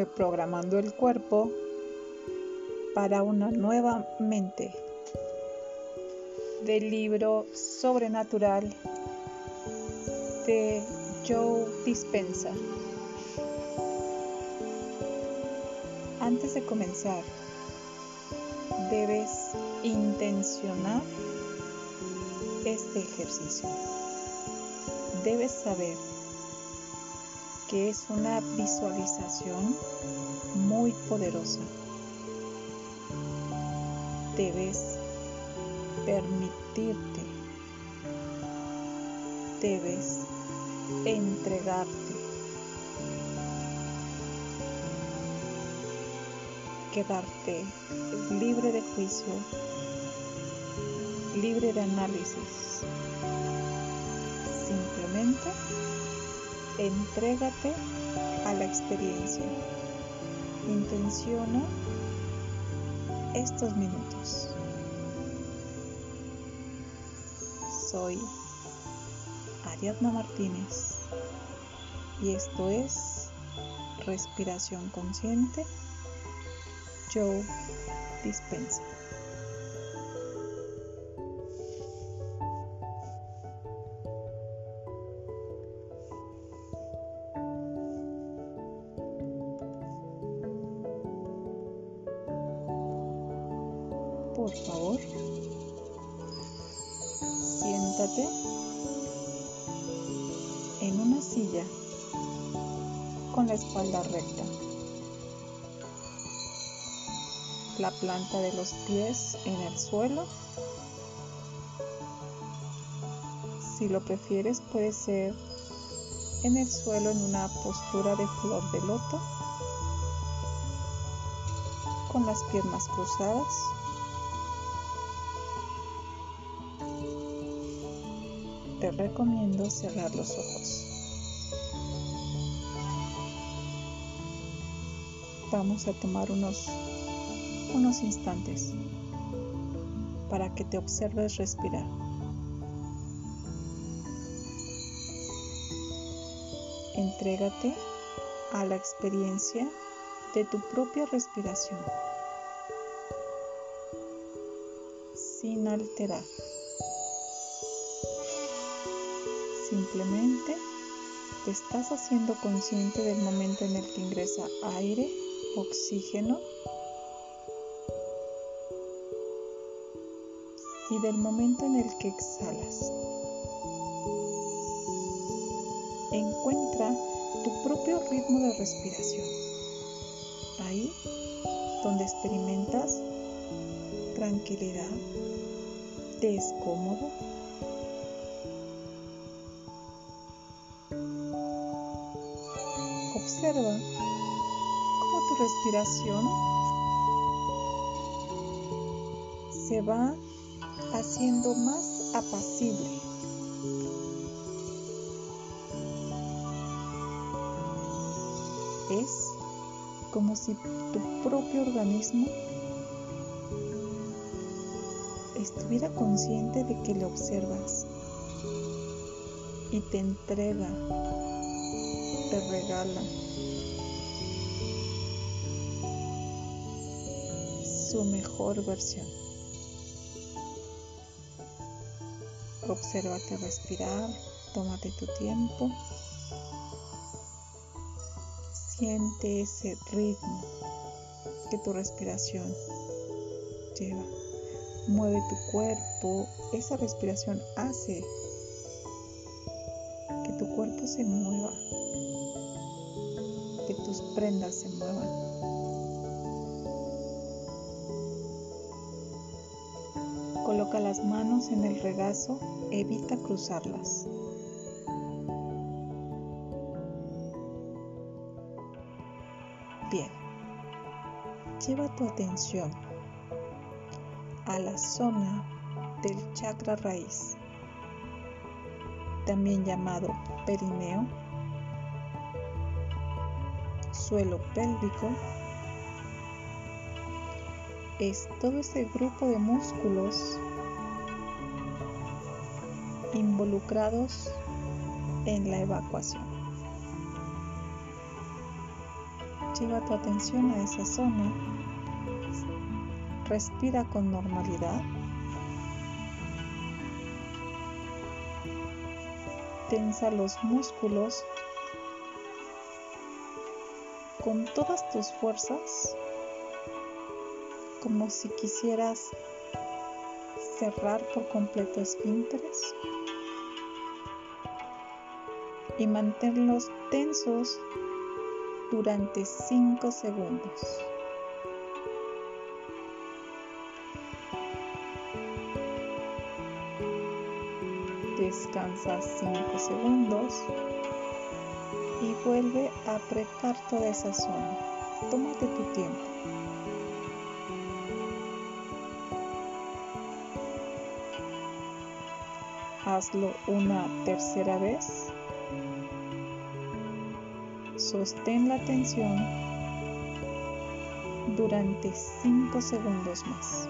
reprogramando el cuerpo para una nueva mente del libro Sobrenatural de Joe Dispensa. Antes de comenzar, debes intencionar este ejercicio. Debes saber que es una visualización muy poderosa. Debes permitirte, debes entregarte, quedarte libre de juicio, libre de análisis. Simplemente entrégate a la experiencia. Intenciona estos minutos. Soy Ariadna Martínez y esto es Respiración Consciente. Joe Dispensa. La planta de los pies en el suelo. Si lo prefieres puede ser en el suelo en una postura de flor de loto con las piernas cruzadas te recomiendo cerrar los ojos. Vamos a tomar unos, unos instantes para que te observes respirar. Entrégate a la experiencia de tu propia respiración sin alterar. Simplemente te estás haciendo consciente del momento en el que ingresa aire, oxígeno y del momento en el que exhalas. Encuentra tu propio ritmo de respiración. Ahí donde experimentas tranquilidad, te es cómodo Observa cómo tu respiración se va haciendo más apacible. Es como si tu propio organismo estuviera consciente de que le observas y te entrega, te regala su mejor versión. Obsérvate respirar, tómate tu tiempo, siente ese ritmo que tu respiración lleva. Mueve tu cuerpo, esa respiración hace que tu cuerpo se mueva, que tus prendas se muevan. Las manos en el regazo, evita cruzarlas. Bien, lleva tu atención a la zona del chakra raíz, también llamado perineo, suelo pélvico, es todo ese grupo de músculos involucrados en la evacuación. Lleva tu atención a esa zona. Respira con normalidad. Tensa los músculos con todas tus fuerzas, como si quisieras cerrar por completo esfínteres y mantenerlos tensos durante 5 segundos. Descansa 5 segundos y vuelve a apretar toda esa zona. Tómate tu tiempo. Hazlo una tercera vez. Sostén la tensión durante 5 segundos más.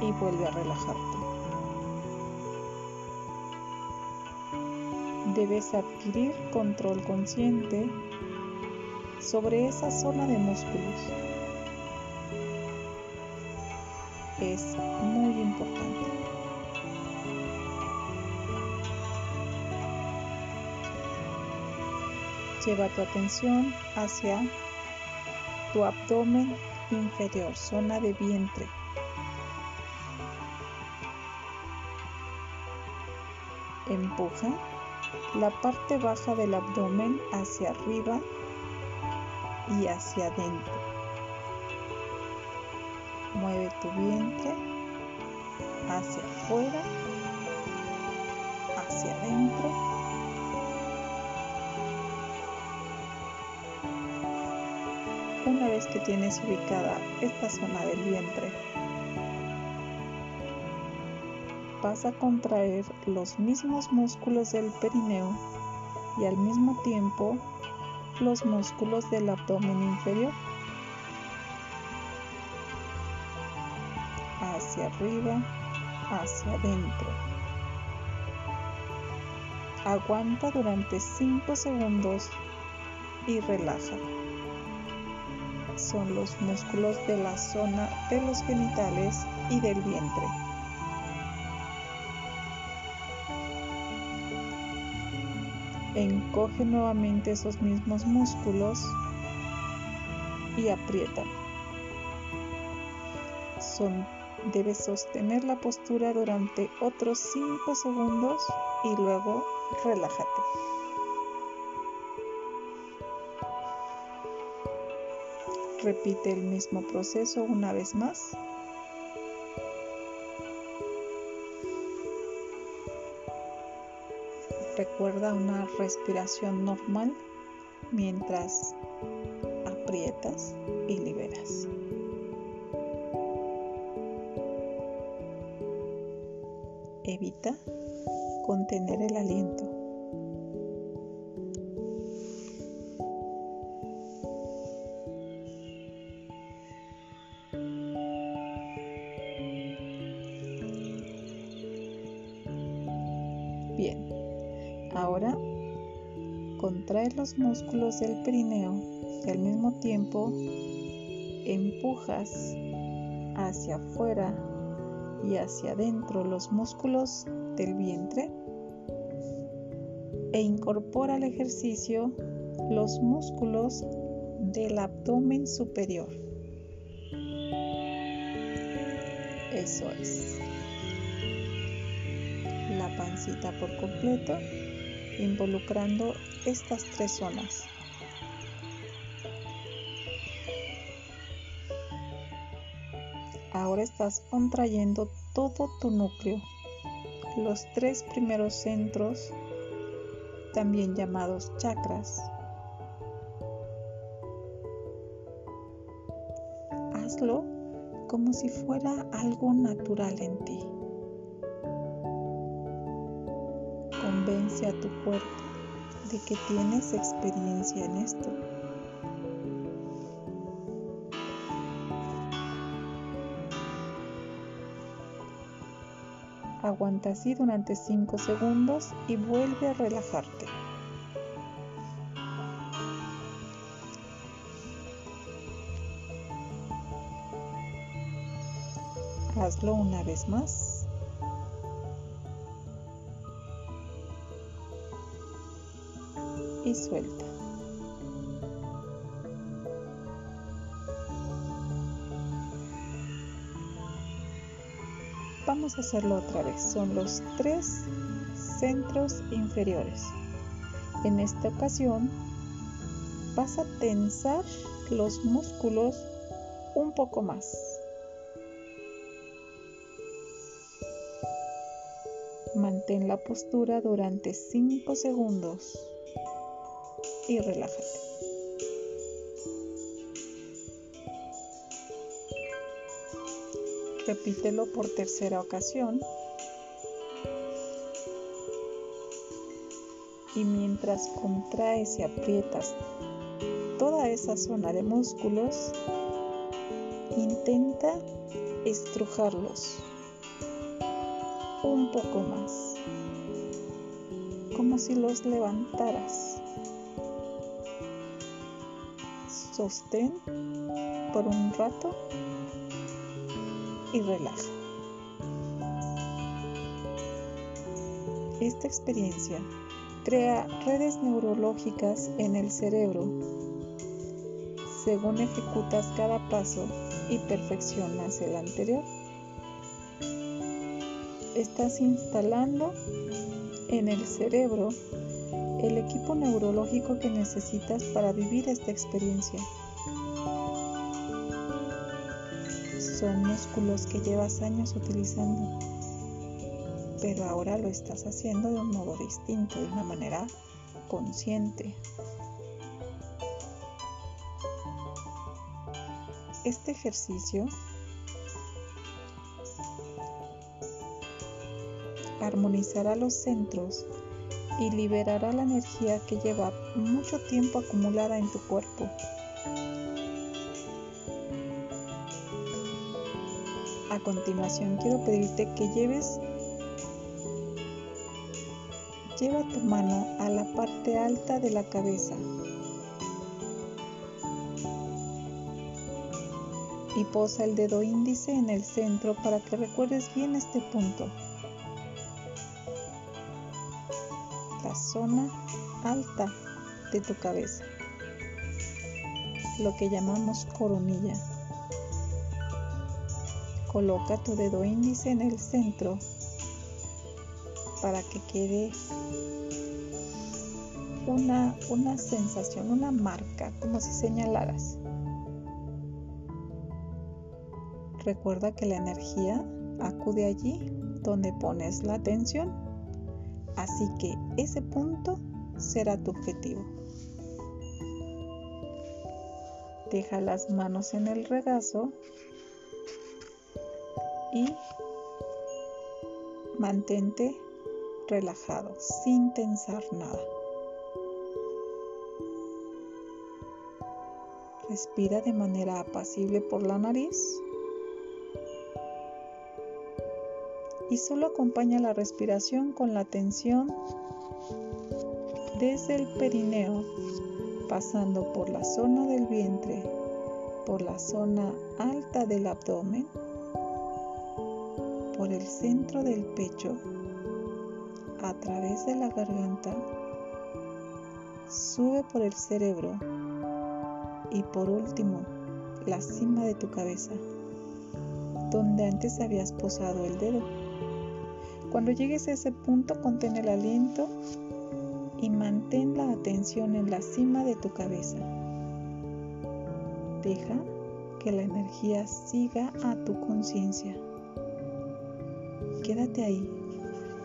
Y vuelve a relajarte. Debes adquirir control consciente sobre esa zona de músculos. Es Lleva tu atención hacia tu abdomen inferior, zona de vientre. Empuja la parte baja del abdomen hacia arriba y hacia adentro. Mueve tu vientre hacia afuera, hacia adentro Una vez que tienes ubicada esta zona del vientre, vas a contraer los mismos músculos del perineo y al mismo tiempo los músculos del abdomen inferior. Hacia arriba, hacia adentro. Aguanta durante 5 segundos y relaja son los músculos de la zona de los genitales y del vientre. Encoge nuevamente esos mismos músculos y aprieta. Debes sostener la postura durante otros 5 segundos y luego relájate. Repite el mismo proceso una vez más. Recuerda una respiración normal mientras aprietas y liberas. Evita contener el aliento. Los músculos del perineo y al mismo tiempo empujas hacia afuera y hacia adentro los músculos del vientre e incorpora al ejercicio los músculos del abdomen superior. Eso es la pancita por completo, involucrando estas tres zonas. Ahora estás contrayendo todo tu núcleo, los tres primeros centros, también llamados chakras. Hazlo como si fuera algo natural en ti. hacia tu cuerpo de que tienes experiencia en esto. Aguanta así durante 5 segundos y vuelve a relajarte. Hazlo una vez más. Y suelta. Vamos a hacerlo otra vez. Son los tres centros inferiores. En esta ocasión vas a tensar los músculos un poco más. Mantén la postura durante 5 segundos y relájate. Repítelo por tercera ocasión. Y mientras contraes y aprietas toda esa zona de músculos, intenta estrujarlos un poco más, como si los levantaras. Sostén por un rato y relaja. Esta experiencia crea redes neurológicas en el cerebro según ejecutas cada paso y perfeccionas el anterior. Estás instalando en el cerebro el equipo neurológico que necesitas para vivir esta experiencia. son músculos que llevas años utilizando, pero ahora lo estás haciendo de un modo distinto, de una manera consciente. Este ejercicio armonizará los centros y liberará la energía que lleva mucho tiempo acumulada en tu cuerpo. A continuación quiero pedirte que lleves lleva tu mano a la parte alta de la cabeza y posa el dedo índice en el centro para que recuerdes bien este punto. Zona alta de tu cabeza, lo que llamamos coronilla. Coloca tu dedo índice en el centro para que quede una, una sensación, una marca, como si señalaras. Recuerda que la energía acude allí donde pones la atención, así que ese punto será tu objetivo. Deja las manos en el regazo y mantente relajado sin tensar nada. Respira de manera apacible por la nariz y solo acompaña la respiración con la tensión desde el perineo, pasando por la zona del vientre, por la zona alta del abdomen por el centro del pecho, a través de la garganta, sube por el cerebro y por último la cima de tu cabeza, donde antes habías posado el dedo. Cuando llegues a ese punto, contén el aliento y mantén la atención en la cima de tu cabeza. Deja que la energía siga a tu conciencia. Quédate ahí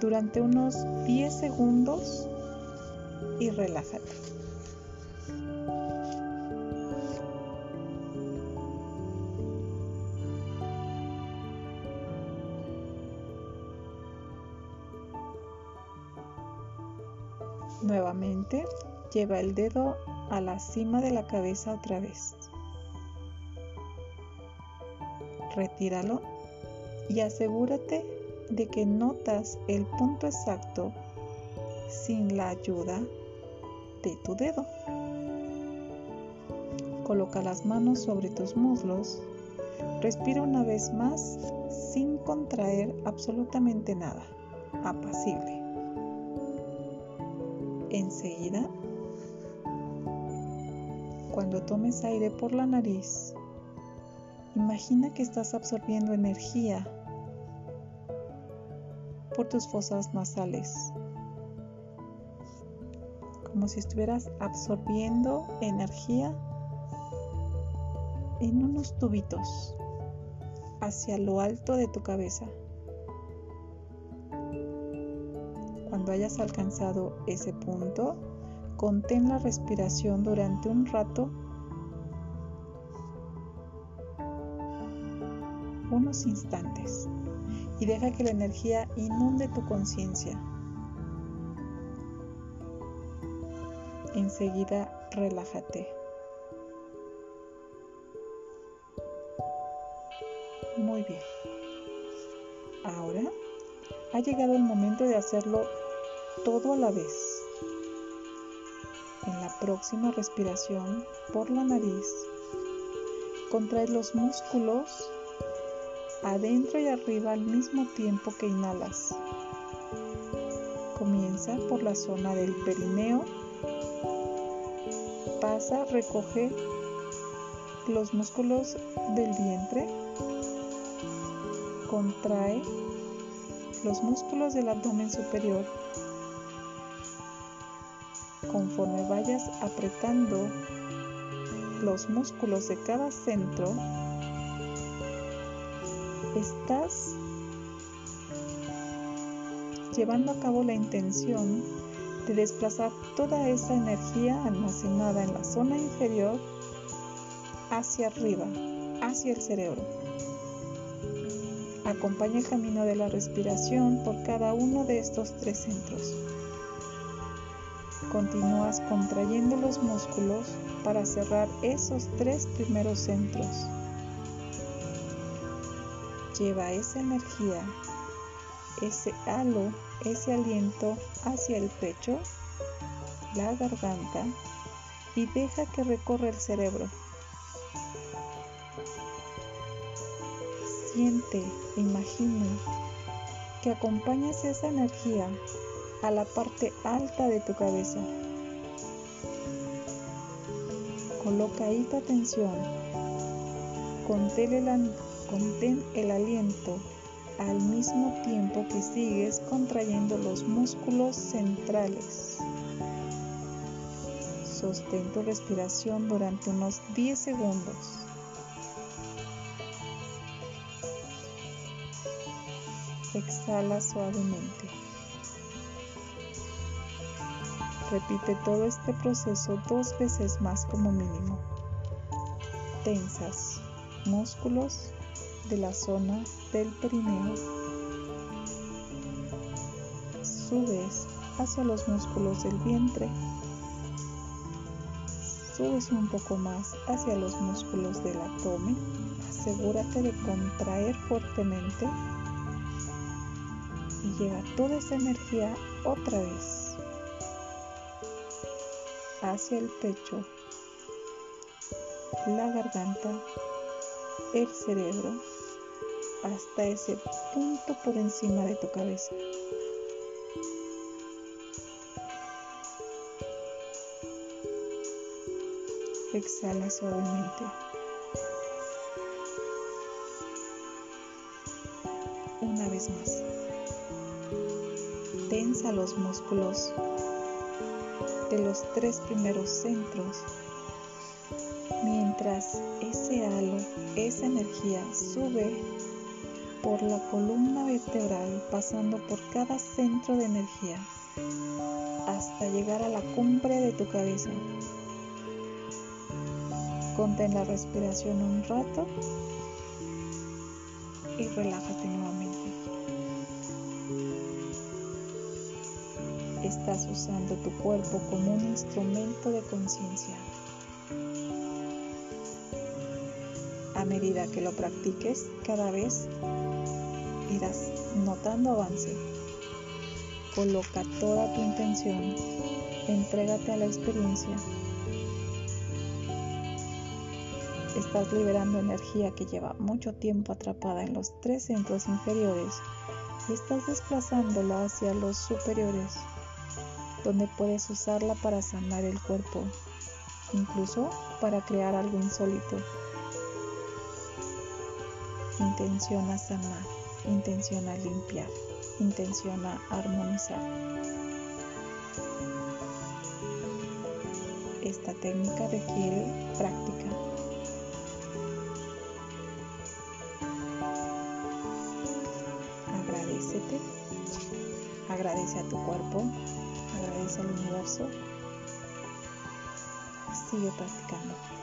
durante unos 10 segundos y relájate. Lleva el dedo a la cima de la cabeza otra vez. Retíralo y asegúrate de que notas el punto exacto sin la ayuda de tu dedo. Coloca las manos sobre tus muslos Respira una vez más sin contraer absolutamente nada. Apacible. Enseguida, cuando tomes aire por la nariz, imagina que estás absorbiendo energía por tus fosas nasales, como si estuvieras absorbiendo energía en unos tubitos hacia lo alto de tu cabeza. Cuando hayas alcanzado ese punto, contén la respiración durante un rato, unos instantes, y deja que la energía inunde tu conciencia. Enseguida relájate. Muy bien. Ahora ha llegado el momento de hacerlo todo a la vez. Próxima respiración por la nariz, contrae los músculos adentro y arriba al mismo tiempo que inhalas. Comienza por la zona del perineo, pasa, recoge los músculos del vientre, contrae los músculos del abdomen superior conforme vayas apretando los músculos de cada centro, estás llevando a cabo la intención de desplazar toda esa energía almacenada en la zona inferior hacia arriba, hacia el cerebro. Acompaña el camino de la respiración por cada uno de estos tres centros. Continúas contrayendo los músculos para cerrar esos tres primeros centros. Lleva esa energía, ese halo, ese aliento hacia el pecho, la garganta y deja que recorra el cerebro. Siente, imagina que acompañas esa energía a la parte alta de tu cabeza. Coloca ahí tu atención. Contén el, aliento al mismo tiempo que sigues contrayendo los músculos centrales. Sostén tu respiración durante unos 10 segundos. Exhala suavemente. Repite todo este proceso dos veces más como mínimo. Tensas músculos de la zona del perineo. Subes hacia los músculos del vientre. Subes un poco más hacia los músculos del abdomen. Asegúrate de contraer fuertemente y lleva toda esa energía otra vez hacia el pecho, la garganta, el cerebro, hasta ese punto por encima de tu cabeza. Exhala suavemente. Una vez más. Tensa los músculos de los tres primeros centros, mientras ese halo, esa energía sube por la columna vertebral pasando por cada centro de energía hasta llegar a la cumbre de tu cabeza. Contén la respiración un rato y relájate nuevamente. Estás usando tu cuerpo como un instrumento de conciencia. A medida que lo practiques, cada vez irás notando avance. Coloca toda tu intención, entrégate a la experiencia. Estás liberando energía que lleva mucho tiempo atrapada en los tres centros inferiores y estás desplazándola hacia los superiores, donde puedes usarla para sanar el cuerpo, incluso para crear algo insólito. Intenciona sanar, intenciona limpiar, intenciona armonizar. Esta técnica requiere práctica. Agradecete, agradece a tu cuerpo, agradece al universo. Sigue practicando.